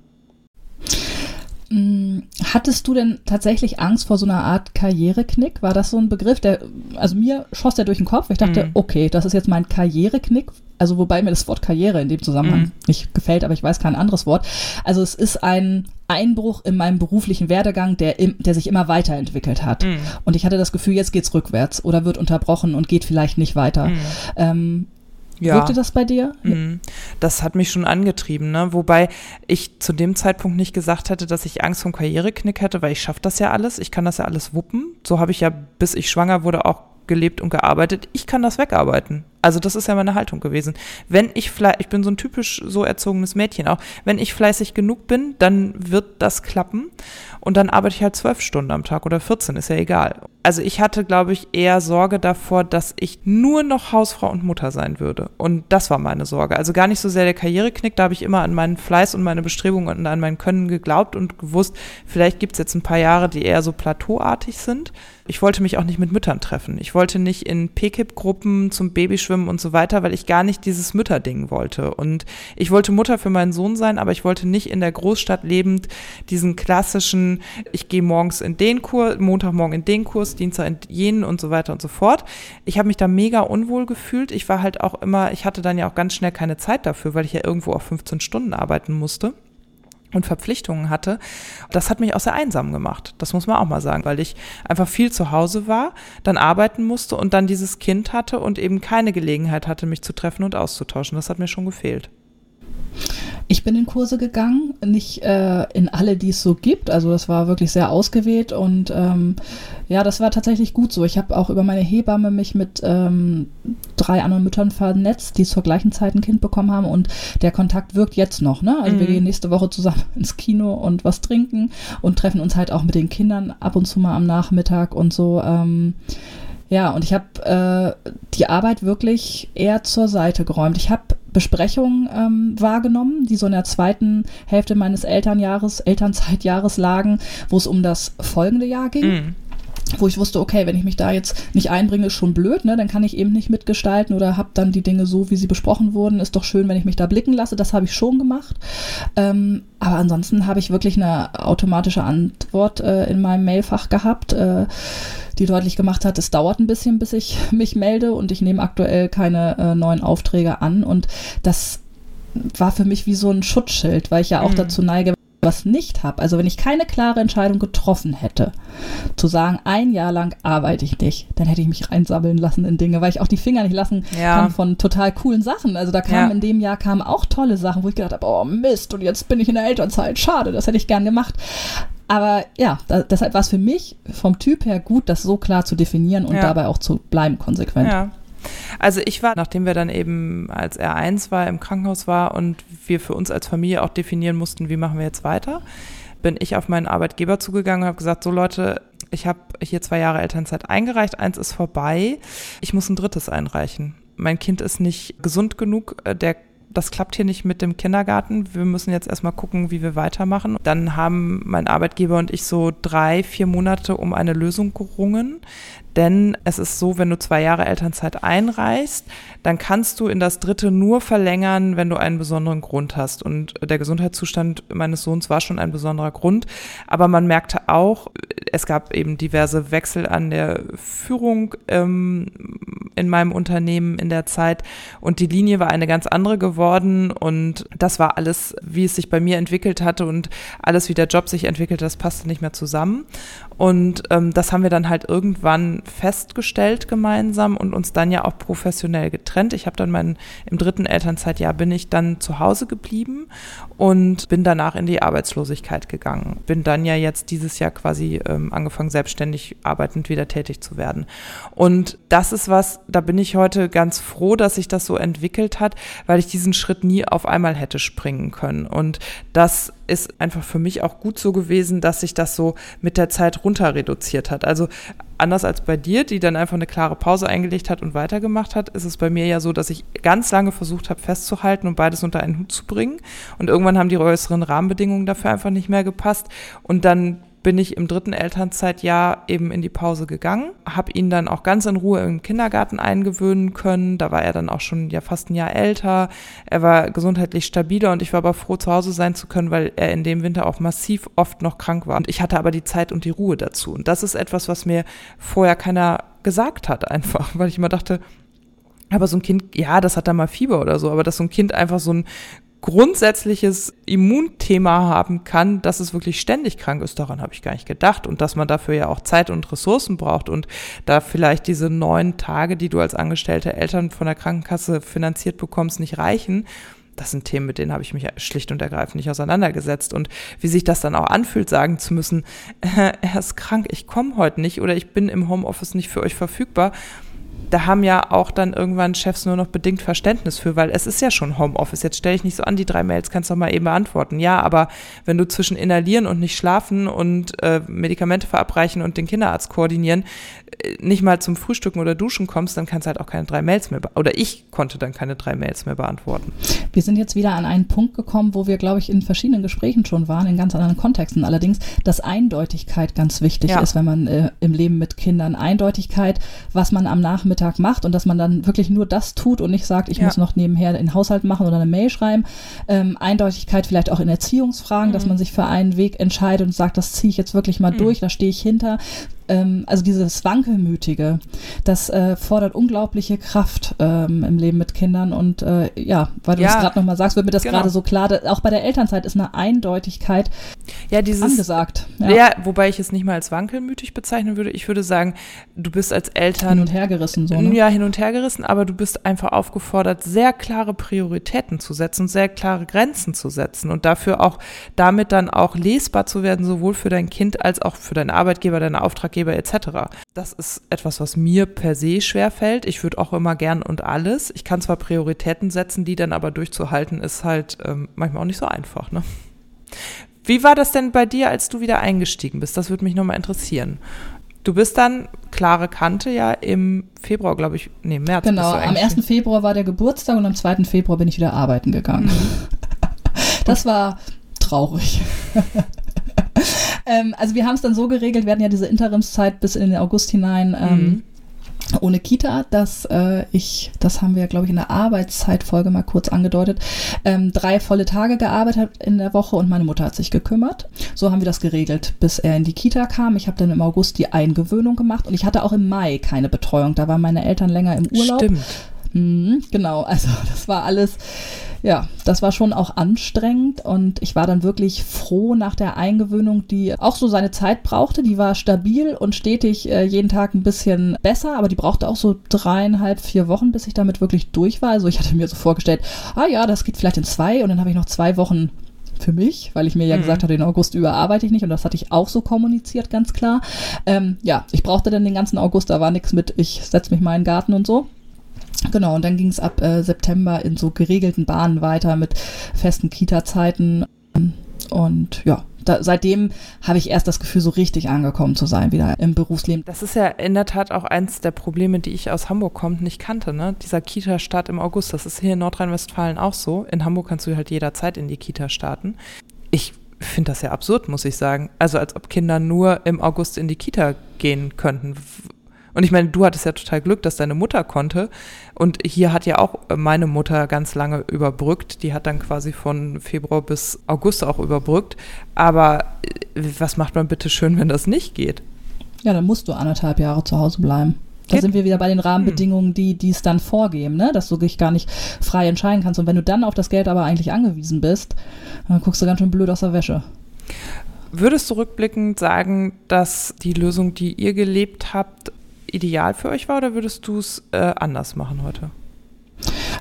Mm, hattest du denn tatsächlich Angst vor so einer Art Karriereknick? War das so ein Begriff, der, also mir schoss der durch den Kopf. Ich dachte, mhm. okay, das ist jetzt mein Karriereknick. Also wobei mir das Wort Karriere in dem Zusammenhang mhm. nicht gefällt, aber ich weiß kein anderes Wort. Also es ist ein Einbruch in meinem beruflichen Werdegang, der, im, der sich immer weiterentwickelt hat. Mhm. Und ich hatte das Gefühl, jetzt geht's rückwärts oder wird unterbrochen und geht vielleicht nicht weiter. Mhm. Ähm, ja. Wirkte das bei dir? Mhm. Das hat mich schon angetrieben, ne? Wobei ich zu dem Zeitpunkt nicht gesagt hätte, dass ich Angst vor Karriereknick hätte, weil ich schaffe das ja alles. Ich kann das ja alles wuppen. So habe ich ja, bis ich schwanger wurde, auch gelebt und gearbeitet. Ich kann das wegarbeiten. Also das ist ja meine Haltung gewesen. Wenn ich ich bin so ein typisch so erzogenes Mädchen auch, wenn ich fleißig genug bin, dann wird das klappen und dann arbeite ich halt zwölf Stunden am Tag oder 14, ist ja egal. Also ich hatte, glaube ich, eher Sorge davor, dass ich nur noch Hausfrau und Mutter sein würde. Und das war meine Sorge. Also gar nicht so sehr der Karriereknick, da habe ich immer an meinen Fleiß und meine Bestrebungen und an mein Können geglaubt und gewusst, vielleicht gibt es jetzt ein paar Jahre, die eher so plateauartig sind. Ich wollte mich auch nicht mit Müttern treffen. Ich wollte nicht in PKIP-Gruppen zum Babyschwimmen und so weiter, weil ich gar nicht dieses Mütterding wollte. Und ich wollte Mutter für meinen Sohn sein, aber ich wollte nicht in der Großstadt lebend diesen klassischen, ich gehe morgens in den Kurs, Montagmorgen in den Kurs, Dienstag in jenen und so weiter und so fort. Ich habe mich da mega unwohl gefühlt. Ich war halt auch immer, ich hatte dann ja auch ganz schnell keine Zeit dafür, weil ich ja irgendwo auf 15 Stunden arbeiten musste und Verpflichtungen hatte. Das hat mich auch sehr einsam gemacht. Das muss man auch mal sagen, weil ich einfach viel zu Hause war, dann arbeiten musste und dann dieses Kind hatte und eben keine Gelegenheit hatte, mich zu treffen und auszutauschen. Das hat mir schon gefehlt. Ich bin in Kurse gegangen, nicht äh, in alle, die es so gibt. Also das war wirklich sehr ausgewählt und ähm, ja, das war tatsächlich gut so. Ich habe auch über meine Hebamme mich mit ähm, drei anderen Müttern vernetzt, die zur gleichen Zeit ein Kind bekommen haben und der Kontakt wirkt jetzt noch. Ne? Also mhm. wir gehen nächste Woche zusammen [laughs] ins Kino und was trinken und treffen uns halt auch mit den Kindern ab und zu mal am Nachmittag und so. Ähm, ja, und ich habe äh, die Arbeit wirklich eher zur Seite geräumt. Ich habe Besprechungen ähm, wahrgenommen, die so in der zweiten Hälfte meines Elternjahres, Elternzeitjahres lagen, wo es um das folgende Jahr ging. Mm wo ich wusste, okay, wenn ich mich da jetzt nicht einbringe, ist schon blöd, ne? dann kann ich eben nicht mitgestalten oder habe dann die Dinge so, wie sie besprochen wurden. Ist doch schön, wenn ich mich da blicken lasse. Das habe ich schon gemacht. Ähm, aber ansonsten habe ich wirklich eine automatische Antwort äh, in meinem Mailfach gehabt, äh, die deutlich gemacht hat, es dauert ein bisschen, bis ich [laughs] mich melde und ich nehme aktuell keine äh, neuen Aufträge an. Und das war für mich wie so ein Schutzschild, weil ich ja auch mhm. dazu neige, was nicht habe, also wenn ich keine klare Entscheidung getroffen hätte, zu sagen, ein Jahr lang arbeite ich nicht, dann hätte ich mich reinsammeln lassen in Dinge, weil ich auch die Finger nicht lassen ja. kann von total coolen Sachen. Also da kamen ja. in dem Jahr kamen auch tolle Sachen, wo ich gedacht habe, oh Mist, und jetzt bin ich in der Elternzeit, schade, das hätte ich gern gemacht. Aber ja, da, deshalb war es für mich vom Typ her gut, das so klar zu definieren und ja. dabei auch zu bleiben konsequent. Ja. Also ich war, nachdem wir dann eben als er eins war, im Krankenhaus war und wir für uns als Familie auch definieren mussten, wie machen wir jetzt weiter, bin ich auf meinen Arbeitgeber zugegangen und habe gesagt, so Leute, ich habe hier zwei Jahre Elternzeit eingereicht, eins ist vorbei, ich muss ein drittes einreichen. Mein Kind ist nicht gesund genug, äh, der das klappt hier nicht mit dem Kindergarten. Wir müssen jetzt erstmal gucken, wie wir weitermachen. Dann haben mein Arbeitgeber und ich so drei, vier Monate um eine Lösung gerungen. Denn es ist so, wenn du zwei Jahre Elternzeit einreichst, dann kannst du in das dritte nur verlängern, wenn du einen besonderen Grund hast. Und der Gesundheitszustand meines Sohns war schon ein besonderer Grund. Aber man merkte auch, es gab eben diverse Wechsel an der Führung ähm, in meinem Unternehmen in der Zeit. Und die Linie war eine ganz andere geworden. Und das war alles, wie es sich bei mir entwickelt hatte und alles, wie der Job sich entwickelte, das passte nicht mehr zusammen. Und ähm, das haben wir dann halt irgendwann festgestellt gemeinsam und uns dann ja auch professionell getrennt. Ich habe dann mein, im dritten Elternzeitjahr bin ich dann zu Hause geblieben und bin danach in die Arbeitslosigkeit gegangen. Bin dann ja jetzt dieses Jahr quasi ähm, angefangen, selbstständig arbeitend wieder tätig zu werden. Und das ist was, da bin ich heute ganz froh, dass sich das so entwickelt hat, weil ich diesen Schritt nie auf einmal hätte springen können. Und das ist einfach für mich auch gut so gewesen, dass sich das so mit der Zeit runter reduziert hat. Also anders als bei dir, die dann einfach eine klare Pause eingelegt hat und weitergemacht hat, ist es bei mir ja so, dass ich ganz lange versucht habe festzuhalten und beides unter einen Hut zu bringen. Und irgendwann haben die äußeren Rahmenbedingungen dafür einfach nicht mehr gepasst. Und dann bin ich im dritten Elternzeitjahr eben in die Pause gegangen, habe ihn dann auch ganz in Ruhe im Kindergarten eingewöhnen können. Da war er dann auch schon ja fast ein Jahr älter. Er war gesundheitlich stabiler und ich war aber froh, zu Hause sein zu können, weil er in dem Winter auch massiv oft noch krank war. Und ich hatte aber die Zeit und die Ruhe dazu. Und das ist etwas, was mir vorher keiner gesagt hat einfach, weil ich immer dachte, aber so ein Kind, ja, das hat da mal Fieber oder so, aber dass so ein Kind einfach so ein grundsätzliches Immunthema haben kann, dass es wirklich ständig krank ist, daran habe ich gar nicht gedacht. Und dass man dafür ja auch Zeit und Ressourcen braucht und da vielleicht diese neun Tage, die du als angestellte Eltern von der Krankenkasse finanziert bekommst, nicht reichen. Das sind Themen, mit denen habe ich mich schlicht und ergreifend nicht auseinandergesetzt. Und wie sich das dann auch anfühlt, sagen zu müssen, äh, [laughs] er ist krank, ich komme heute nicht oder ich bin im Homeoffice nicht für euch verfügbar da haben ja auch dann irgendwann Chefs nur noch bedingt Verständnis für, weil es ist ja schon Homeoffice. Jetzt stelle ich nicht so an, die drei Mails kannst du doch mal eben beantworten. Ja, aber wenn du zwischen inhalieren und nicht schlafen und äh, Medikamente verabreichen und den Kinderarzt koordinieren, äh, nicht mal zum Frühstücken oder Duschen kommst, dann kannst du halt auch keine drei Mails mehr, oder ich konnte dann keine drei Mails mehr beantworten. Wir sind jetzt wieder an einen Punkt gekommen, wo wir, glaube ich, in verschiedenen Gesprächen schon waren, in ganz anderen Kontexten allerdings, dass Eindeutigkeit ganz wichtig ja. ist, wenn man äh, im Leben mit Kindern Eindeutigkeit, was man am Nachmittag Alltag macht und dass man dann wirklich nur das tut und nicht sagt, ich ja. muss noch nebenher den Haushalt machen oder eine Mail schreiben. Ähm, Eindeutigkeit vielleicht auch in Erziehungsfragen, mhm. dass man sich für einen Weg entscheidet und sagt, das ziehe ich jetzt wirklich mal mhm. durch, da stehe ich hinter ähm, also dieses Wankelmütige, das äh, fordert unglaubliche Kraft ähm, im Leben mit Kindern. Und äh, ja, weil du ja, das gerade nochmal sagst, wird mir das genau. gerade so klar. Auch bei der Elternzeit ist eine Eindeutigkeit ja, dieses, angesagt. Ja. ja, wobei ich es nicht mal als wankelmütig bezeichnen würde. Ich würde sagen, du bist als Eltern. Hin und her gerissen, so. Ne? Ja, hin und her gerissen, aber du bist einfach aufgefordert, sehr klare Prioritäten zu setzen, sehr klare Grenzen zu setzen und dafür auch damit dann auch lesbar zu werden, sowohl für dein Kind als auch für deinen Arbeitgeber, deine Auftraggeber etc. Das ist etwas, was mir per se schwer fällt. Ich würde auch immer gern und alles. Ich kann zwar Prioritäten setzen, die dann aber durchzuhalten, ist halt ähm, manchmal auch nicht so einfach. Ne? Wie war das denn bei dir, als du wieder eingestiegen bist? Das würde mich nochmal interessieren. Du bist dann, klare Kante, ja im Februar, glaube ich, nee, März. Genau, am 1. Februar war der Geburtstag und am 2. Februar bin ich wieder arbeiten gegangen. Mhm. [laughs] das war traurig. [laughs] ähm, also wir haben es dann so geregelt, wir hatten ja diese Interimszeit bis in den August hinein. Ähm, mhm ohne Kita, dass äh, ich, das haben wir, glaube ich, in der Arbeitszeitfolge mal kurz angedeutet, ähm, drei volle Tage gearbeitet in der Woche und meine Mutter hat sich gekümmert. So haben wir das geregelt, bis er in die Kita kam. Ich habe dann im August die Eingewöhnung gemacht und ich hatte auch im Mai keine Betreuung. Da waren meine Eltern länger im Urlaub. Stimmt. Mhm, genau, also [laughs] das war alles ja, das war schon auch anstrengend und ich war dann wirklich froh nach der Eingewöhnung, die auch so seine Zeit brauchte. Die war stabil und stetig äh, jeden Tag ein bisschen besser, aber die brauchte auch so dreieinhalb, vier Wochen, bis ich damit wirklich durch war. Also ich hatte mir so vorgestellt, ah ja, das geht vielleicht in zwei und dann habe ich noch zwei Wochen für mich, weil ich mir ja mhm. gesagt habe, den August über arbeite ich nicht und das hatte ich auch so kommuniziert, ganz klar. Ähm, ja, ich brauchte dann den ganzen August, da war nichts mit, ich setze mich mal in den Garten und so. Genau, und dann ging es ab äh, September in so geregelten Bahnen weiter mit festen Kita-Zeiten. Und ja, da, seitdem habe ich erst das Gefühl, so richtig angekommen zu sein, wieder im Berufsleben. Das ist ja in der Tat auch eins der Probleme, die ich aus Hamburg kommt, nicht kannte, ne? Dieser Kita-Start im August. Das ist hier in Nordrhein-Westfalen auch so. In Hamburg kannst du halt jederzeit in die Kita starten. Ich finde das ja absurd, muss ich sagen. Also als ob Kinder nur im August in die Kita gehen könnten. Und ich meine, du hattest ja total Glück, dass deine Mutter konnte. Und hier hat ja auch meine Mutter ganz lange überbrückt. Die hat dann quasi von Februar bis August auch überbrückt. Aber äh, was macht man bitte schön, wenn das nicht geht? Ja, dann musst du anderthalb Jahre zu Hause bleiben. Da sind wir wieder bei den Rahmenbedingungen, die die es dann vorgeben, ne? dass du dich gar nicht frei entscheiden kannst. Und wenn du dann auf das Geld aber eigentlich angewiesen bist, dann guckst du ganz schön blöd aus der Wäsche. Würdest du rückblickend sagen, dass die Lösung, die ihr gelebt habt, ideal für euch war oder würdest du es äh, anders machen heute?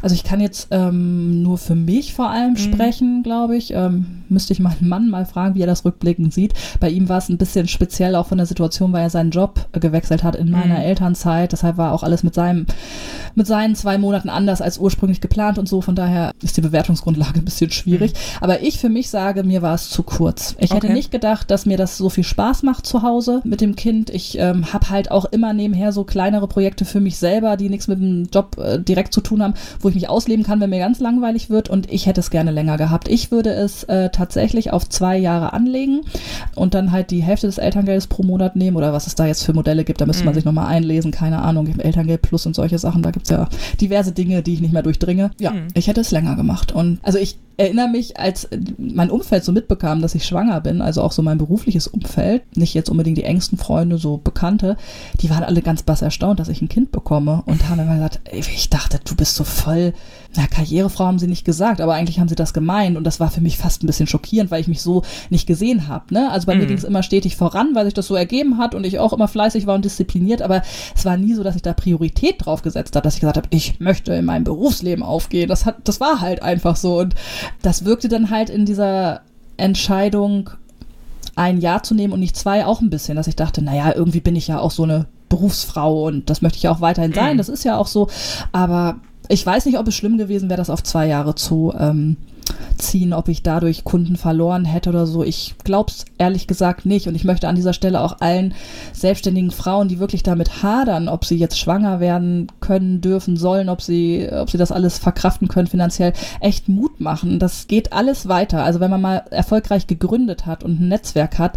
Also ich kann jetzt ähm, nur für mich vor allem mhm. sprechen, glaube ich. Ähm, müsste ich meinen Mann mal fragen, wie er das rückblickend sieht. Bei ihm war es ein bisschen speziell auch von der Situation, weil er seinen Job äh, gewechselt hat in meiner mhm. Elternzeit. Deshalb war auch alles mit seinem mit seinen zwei Monaten anders als ursprünglich geplant und so. Von daher ist die Bewertungsgrundlage ein bisschen schwierig. Mhm. Aber ich für mich sage, mir war es zu kurz. Ich okay. hätte nicht gedacht, dass mir das so viel Spaß macht zu Hause mit dem Kind. Ich ähm, habe halt auch immer nebenher so kleinere Projekte für mich selber, die nichts mit dem Job äh, direkt zu tun haben, wo ich mich ausleben kann, wenn mir ganz langweilig wird. Und ich hätte es gerne länger gehabt. Ich würde es äh, tatsächlich auf zwei Jahre anlegen und dann halt die Hälfte des Elterngeldes pro Monat nehmen oder was es da jetzt für Modelle gibt. Da müsste man mhm. sich nochmal einlesen. Keine Ahnung. Elterngeld Plus und solche Sachen. Da gibt es ja diverse Dinge, die ich nicht mehr durchdringe. Ja, mhm. ich hätte es länger gemacht. Und also ich erinnere mich, als mein Umfeld so mitbekam, dass ich schwanger bin, also auch so mein berufliches Umfeld, nicht jetzt unbedingt die engsten Freunde, so Bekannte, die waren alle ganz bass erstaunt, dass ich ein Kind bekomme und haben immer gesagt, ey, ich dachte, du bist so voll, na, Karrierefrau haben sie nicht gesagt, aber eigentlich haben sie das gemeint und das war für mich fast ein bisschen schockierend, weil ich mich so nicht gesehen habe. Ne? Also bei mhm. mir ging es immer stetig voran, weil sich das so ergeben hat und ich auch immer fleißig war und diszipliniert, aber es war nie so, dass ich da Priorität drauf gesetzt habe, dass ich gesagt habe, ich möchte in meinem Berufsleben aufgehen. Das hat, das war halt einfach so und das wirkte dann halt in dieser Entscheidung, ein Jahr zu nehmen und nicht zwei, auch ein bisschen, dass ich dachte, naja, irgendwie bin ich ja auch so eine Berufsfrau und das möchte ich ja auch weiterhin sein, mhm. das ist ja auch so, aber ich weiß nicht, ob es schlimm gewesen wäre, das auf zwei Jahre zu ähm, ziehen, ob ich dadurch Kunden verloren hätte oder so. Ich glaube es ehrlich gesagt nicht. Und ich möchte an dieser Stelle auch allen selbstständigen Frauen, die wirklich damit hadern, ob sie jetzt schwanger werden können, dürfen, sollen, ob sie, ob sie das alles verkraften können finanziell, echt Mut machen. Das geht alles weiter. Also wenn man mal erfolgreich gegründet hat und ein Netzwerk hat,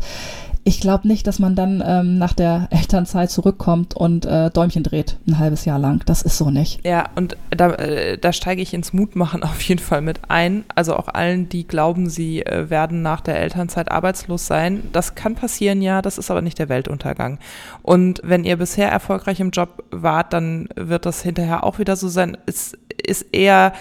ich glaube nicht, dass man dann ähm, nach der Elternzeit zurückkommt und äh, Däumchen dreht, ein halbes Jahr lang. Das ist so nicht. Ja, und da, äh, da steige ich ins Mutmachen [laughs] auf jeden Fall mit ein. Also auch allen, die glauben, sie äh, werden nach der Elternzeit arbeitslos sein. Das kann passieren, ja, das ist aber nicht der Weltuntergang. Und wenn ihr bisher erfolgreich im Job wart, dann wird das hinterher auch wieder so sein. Es ist eher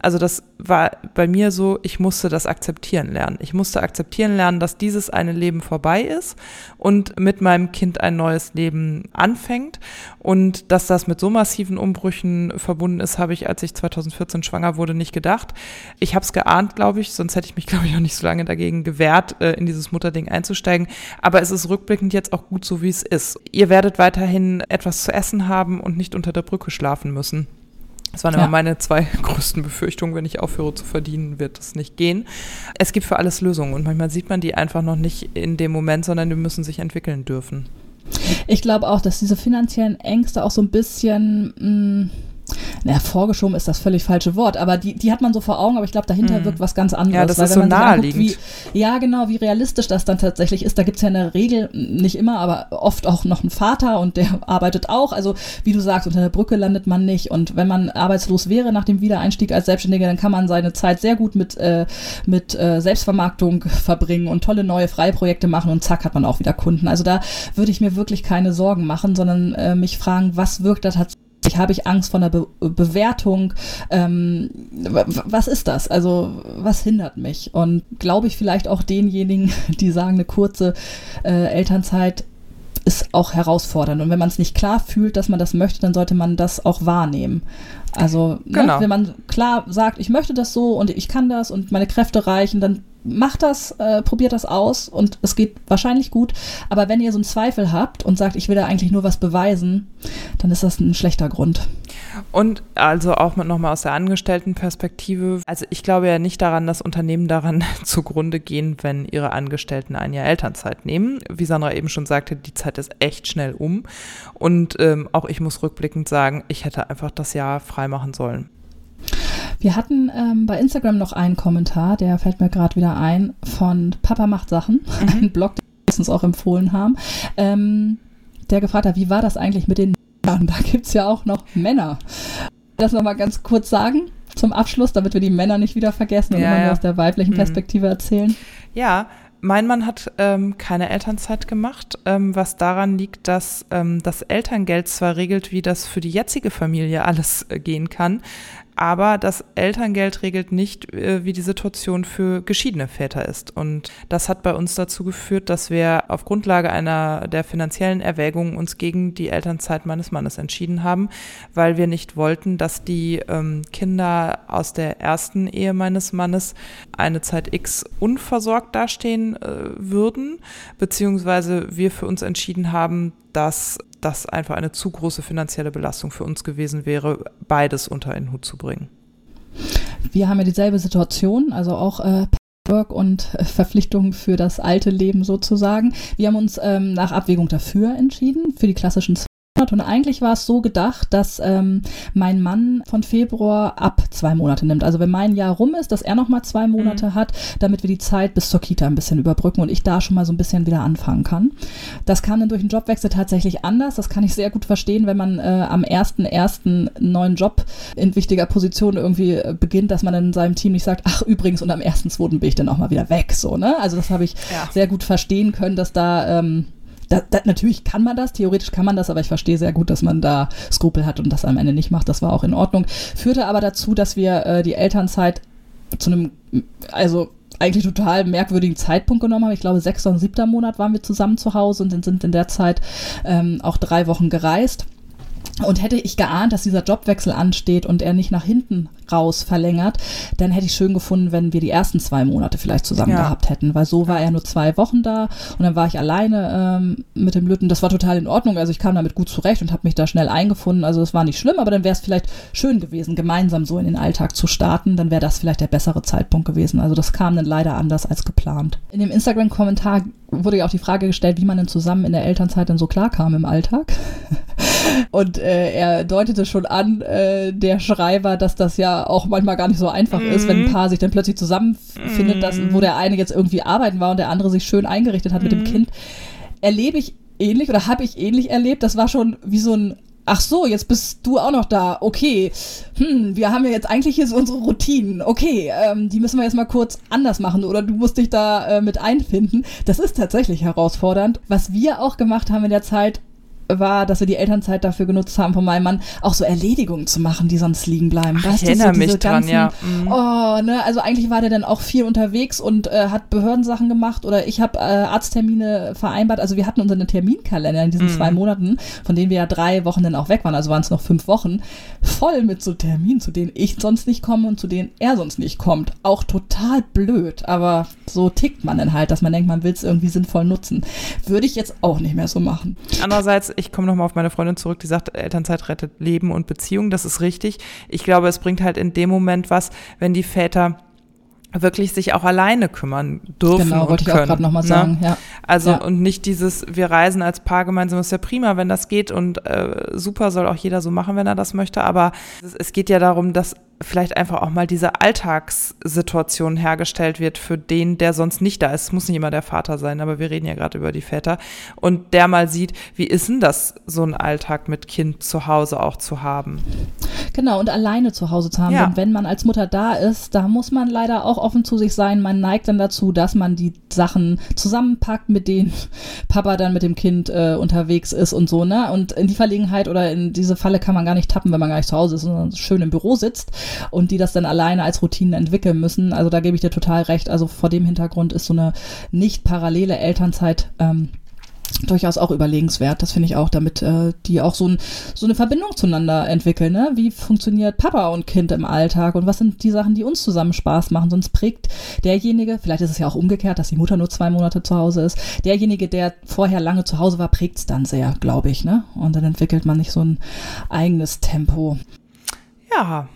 also das war bei mir so, ich musste das akzeptieren lernen. Ich musste akzeptieren lernen, dass dieses eine Leben vorbei ist und mit meinem Kind ein neues Leben anfängt. Und dass das mit so massiven Umbrüchen verbunden ist, habe ich, als ich 2014 schwanger wurde, nicht gedacht. Ich habe es geahnt, glaube ich, sonst hätte ich mich, [laughs] glaube ich, auch nicht so lange dagegen gewehrt, äh, in dieses Mutterding einzusteigen. Aber es ist rückblickend jetzt auch gut so, wie es ist. Ihr werdet weiterhin etwas zu essen haben und nicht unter der Brücke schlafen müssen. Das waren ja. immer meine zwei [laughs] größten Befürchtungen. Wenn ich aufhöre zu verdienen, wird es nicht gehen. Es gibt für alles Lösungen und manchmal sieht man die einfach noch nicht in dem Moment, sondern die müssen sich entwickeln dürfen. Ich glaube auch, dass diese finanziellen Ängste auch so ein bisschen mh, mm, na, vorgeschoben ist das völlig falsche Wort, aber die, die hat man so vor Augen, aber ich glaube, dahinter mm. wirkt was ganz anderes. Ja, das ist so naheliegend. Anguckt, wie, ja, genau, wie realistisch das dann tatsächlich ist. Da gibt es ja in der Regel, nicht immer, aber oft auch noch einen Vater und der [laughs] arbeitet auch. Also, wie du sagst, unter der Brücke landet man nicht. Und wenn man arbeitslos wäre nach dem Wiedereinstieg als Selbstständiger, dann kann man seine Zeit sehr gut mit, äh, mit äh, Selbstvermarktung verbringen und tolle neue Freiprojekte machen und zack, hat man auch wieder Kunden. Also da würde ich mir wirklich keine Sorgen machen, sondern äh, mich fragen, was wirkt da tatsächlich habe ich Angst vor einer Be Bewertung. Ähm, was ist das? Also was hindert mich? Und glaube ich vielleicht auch denjenigen, [laughs] die sagen, eine kurze äh, Elternzeit ist auch herausfordernd. Und wenn man es nicht klar fühlt, dass man das möchte, dann sollte man das auch wahrnehmen. Also ne, genau. wenn man klar sagt, ich möchte das so und ich kann das und meine Kräfte reichen, dann macht das, äh, probiert das aus und es geht wahrscheinlich gut. Aber wenn ihr so einen Zweifel habt und sagt, ich will da eigentlich nur was beweisen, dann ist das ein schlechter Grund. Und also auch nochmal aus der Angestelltenperspektive. Also ich glaube ja nicht daran, dass Unternehmen daran [laughs] zugrunde gehen, wenn ihre Angestellten ein Jahr Elternzeit nehmen. Wie Sandra eben schon sagte, die Zeit ist echt schnell um. Und ähm, auch ich muss rückblickend sagen, ich hätte einfach das Jahr freimachen sollen. Wir hatten ähm, bei Instagram noch einen Kommentar, der fällt mir gerade wieder ein, von Papa macht Sachen, mhm. [laughs] ein Blog, den wir uns auch empfohlen haben, ähm, der gefragt hat, wie war das eigentlich mit den Männern? Da gibt es ja auch noch Männer. Das nochmal ganz kurz sagen zum Abschluss, damit wir die Männer nicht wieder vergessen und ja, immer nur aus der weiblichen mhm. Perspektive mhm. erzählen. Ja, mein Mann hat ähm, keine Elternzeit gemacht, ähm, was daran liegt, dass ähm, das Elterngeld zwar regelt, wie das für die jetzige Familie alles äh, gehen kann, aber das Elterngeld regelt nicht, äh, wie die Situation für geschiedene Väter ist. Und das hat bei uns dazu geführt, dass wir auf Grundlage einer der finanziellen Erwägungen uns gegen die Elternzeit meines Mannes entschieden haben, weil wir nicht wollten, dass die ähm, Kinder aus der ersten Ehe meines Mannes eine Zeit X unversorgt dastehen äh, würden, beziehungsweise wir für uns entschieden haben, dass das einfach eine zu große finanzielle Belastung für uns gewesen wäre, beides unter einen Hut zu bringen. Wir haben ja dieselbe Situation, also auch äh, Work und äh, Verpflichtungen für das alte Leben sozusagen. Wir haben uns ähm, nach Abwägung dafür entschieden, für die klassischen und eigentlich war es so gedacht, dass ähm, mein Mann von Februar ab zwei Monate nimmt. Also wenn mein Jahr rum ist, dass er noch mal zwei Monate mhm. hat, damit wir die Zeit bis zur Kita ein bisschen überbrücken und ich da schon mal so ein bisschen wieder anfangen kann. Das kam dann durch den Jobwechsel tatsächlich anders. Das kann ich sehr gut verstehen, wenn man äh, am ersten ersten neuen Job in wichtiger Position irgendwie äh, beginnt, dass man in seinem Team nicht sagt, ach übrigens und am ersten zweiten bin ich dann auch mal wieder weg. So ne? Also das habe ich ja. sehr gut verstehen können, dass da ähm, da, da, natürlich kann man das, theoretisch kann man das, aber ich verstehe sehr gut, dass man da Skrupel hat und das am Ende nicht macht. Das war auch in Ordnung. Führte aber dazu, dass wir äh, die Elternzeit zu einem, also eigentlich total merkwürdigen Zeitpunkt genommen haben. Ich glaube, sechster und siebter Monat waren wir zusammen zu Hause und sind in der Zeit ähm, auch drei Wochen gereist. Und hätte ich geahnt, dass dieser Jobwechsel ansteht und er nicht nach hinten raus verlängert, dann hätte ich schön gefunden, wenn wir die ersten zwei Monate vielleicht zusammen ja. gehabt hätten, weil so war er nur zwei Wochen da und dann war ich alleine ähm, mit dem Lütten. Das war total in Ordnung, also ich kam damit gut zurecht und habe mich da schnell eingefunden. Also es war nicht schlimm, aber dann wäre es vielleicht schön gewesen, gemeinsam so in den Alltag zu starten. Dann wäre das vielleicht der bessere Zeitpunkt gewesen. Also das kam dann leider anders als geplant. In dem Instagram-Kommentar wurde ja auch die Frage gestellt, wie man denn zusammen in der Elternzeit dann so klarkam im Alltag. [laughs] Und äh, er deutete schon an, äh, der Schreiber, dass das ja auch manchmal gar nicht so einfach mhm. ist, wenn ein mhm. Paar sich dann plötzlich zusammenfindet, mhm. dass, wo der eine jetzt irgendwie arbeiten war und der andere sich schön eingerichtet hat mhm. mit dem mhm. Kind erlebe ich ähnlich oder habe ich ähnlich erlebt. Das war schon wie so ein Ach so, jetzt bist du auch noch da. Okay. Hm, wir haben ja jetzt eigentlich hier so unsere Routinen. Okay, ähm, die müssen wir jetzt mal kurz anders machen oder du musst dich da äh, mit einfinden. Das ist tatsächlich herausfordernd. Was wir auch gemacht haben in der Zeit, war, dass wir die Elternzeit dafür genutzt haben von meinem Mann, auch so Erledigungen zu machen, die sonst liegen bleiben. Ach, ich erinnere so mich dran, ja. Mhm. Oh, ne, also eigentlich war der dann auch viel unterwegs und äh, hat Behördensachen gemacht oder ich habe äh, Arzttermine vereinbart. Also wir hatten unseren Terminkalender in diesen mhm. zwei Monaten, von denen wir ja drei Wochen dann auch weg waren, also waren es noch fünf Wochen, voll mit so Terminen, zu denen ich sonst nicht komme und zu denen er sonst nicht kommt. Auch total blöd, aber so tickt man dann halt, dass man denkt, man will es irgendwie sinnvoll nutzen. Würde ich jetzt auch nicht mehr so machen. Andererseits ich komme nochmal auf meine Freundin zurück, die sagt, Elternzeit rettet Leben und Beziehung. Das ist richtig. Ich glaube, es bringt halt in dem Moment was, wenn die Väter wirklich sich auch alleine kümmern dürfen genau, wollte ich auch gerade nochmal ne? sagen, ja. Also ja. und nicht dieses, wir reisen als Paar gemeinsam, ist ja prima, wenn das geht und äh, super soll auch jeder so machen, wenn er das möchte, aber es, es geht ja darum, dass vielleicht einfach auch mal diese Alltagssituation hergestellt wird für den, der sonst nicht da ist. Es muss nicht immer der Vater sein, aber wir reden ja gerade über die Väter. Und der mal sieht, wie ist denn das, so ein Alltag mit Kind zu Hause auch zu haben? Genau, und alleine zu Hause zu haben. Ja. Denn wenn man als Mutter da ist, da muss man leider auch offen zu sich sein. Man neigt dann dazu, dass man die Sachen zusammenpackt, mit denen [laughs] Papa dann mit dem Kind äh, unterwegs ist und so, ne? Und in die Verlegenheit oder in diese Falle kann man gar nicht tappen, wenn man gar nicht zu Hause ist, sondern schön im Büro sitzt und die das dann alleine als Routinen entwickeln müssen. Also da gebe ich dir total recht. Also vor dem Hintergrund ist so eine nicht parallele Elternzeit ähm, durchaus auch überlegenswert. Das finde ich auch, damit äh, die auch so, ein, so eine Verbindung zueinander entwickeln. Ne? Wie funktioniert Papa und Kind im Alltag und was sind die Sachen, die uns zusammen Spaß machen? Sonst prägt derjenige, vielleicht ist es ja auch umgekehrt, dass die Mutter nur zwei Monate zu Hause ist, derjenige, der vorher lange zu Hause war, prägt es dann sehr, glaube ich. Ne? Und dann entwickelt man nicht so ein eigenes Tempo. Ja,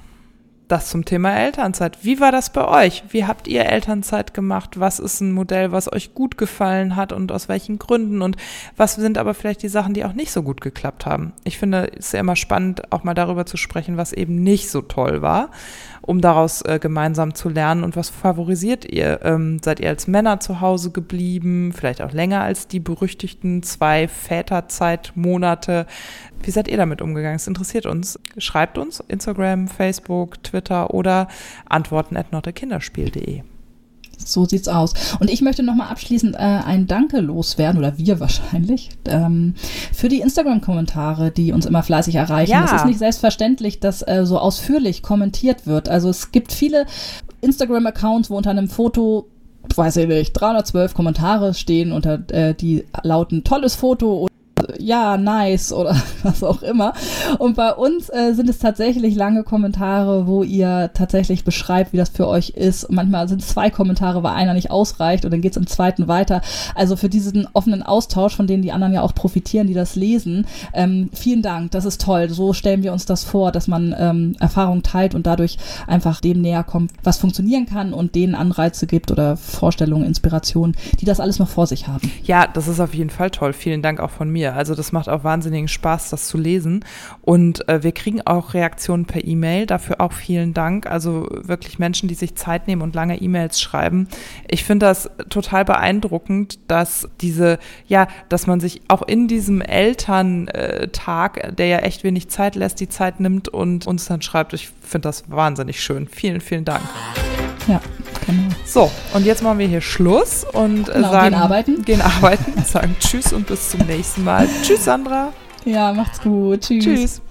das zum Thema Elternzeit. Wie war das bei euch? Wie habt ihr Elternzeit gemacht? Was ist ein Modell, was euch gut gefallen hat und aus welchen Gründen? Und was sind aber vielleicht die Sachen, die auch nicht so gut geklappt haben? Ich finde es ja immer spannend, auch mal darüber zu sprechen, was eben nicht so toll war um daraus äh, gemeinsam zu lernen. Und was favorisiert ihr? Ähm, seid ihr als Männer zu Hause geblieben? Vielleicht auch länger als die berüchtigten zwei Väterzeitmonate? Wie seid ihr damit umgegangen? Es interessiert uns. Schreibt uns Instagram, Facebook, Twitter oder antworten at notekinderspiel.de. So sieht's aus. Und ich möchte nochmal abschließend äh, ein Danke loswerden, oder wir wahrscheinlich, ähm, für die Instagram-Kommentare, die uns immer fleißig erreichen. Ja. Es ist nicht selbstverständlich, dass äh, so ausführlich kommentiert wird. Also es gibt viele Instagram-Accounts, wo unter einem Foto weiß ich nicht, 312 Kommentare stehen unter äh, die lauten tolles Foto ja, nice oder [laughs] was auch immer. Und bei uns äh, sind es tatsächlich lange Kommentare, wo ihr tatsächlich beschreibt, wie das für euch ist. Und manchmal sind es zwei Kommentare, weil einer nicht ausreicht und dann geht es im zweiten weiter. Also für diesen offenen Austausch, von denen die anderen ja auch profitieren, die das lesen, ähm, vielen Dank, das ist toll. So stellen wir uns das vor, dass man ähm, Erfahrung teilt und dadurch einfach dem näher kommt, was funktionieren kann und denen Anreize gibt oder Vorstellungen, Inspirationen, die das alles noch vor sich haben. Ja, das ist auf jeden Fall toll. Vielen Dank auch von mir. Also das macht auch wahnsinnigen Spaß, das zu lesen. Und äh, wir kriegen auch Reaktionen per E-Mail. Dafür auch vielen Dank. Also wirklich Menschen, die sich Zeit nehmen und lange E-Mails schreiben. Ich finde das total beeindruckend, dass diese, ja, dass man sich auch in diesem Elterntag, der ja echt wenig Zeit lässt, die Zeit nimmt und uns dann schreibt. Ich finde das wahnsinnig schön. Vielen, vielen Dank. Ja, genau. So, und jetzt machen wir hier Schluss und äh, genau, sagen, gehen arbeiten. Gehen arbeiten, [laughs] sagen Tschüss und bis zum nächsten Mal. Tschüss, Sandra. Ja, macht's gut. Tschüss. Tschüss.